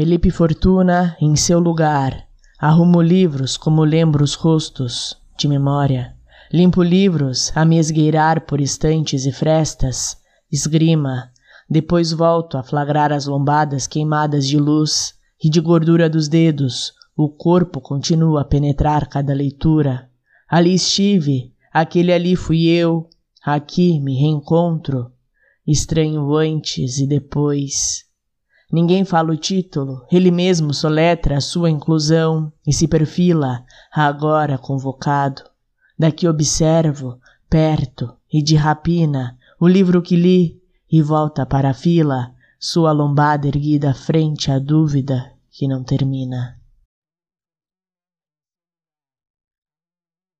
Felipe Fortuna, em seu lugar, arrumo livros como lembro os rostos, de memória. Limpo livros a me esgueirar por estantes e frestas, esgrima, depois volto a flagrar as lombadas queimadas de luz e de gordura dos dedos, o corpo continua a penetrar cada leitura. Ali estive, aquele ali fui eu, aqui me reencontro, estranho antes e depois. Ninguém fala o título, ele mesmo soletra a sua inclusão e se perfila, agora convocado. Daqui observo, perto e de rapina, o livro que li e volta para a fila, sua lombada erguida frente à dúvida que não termina.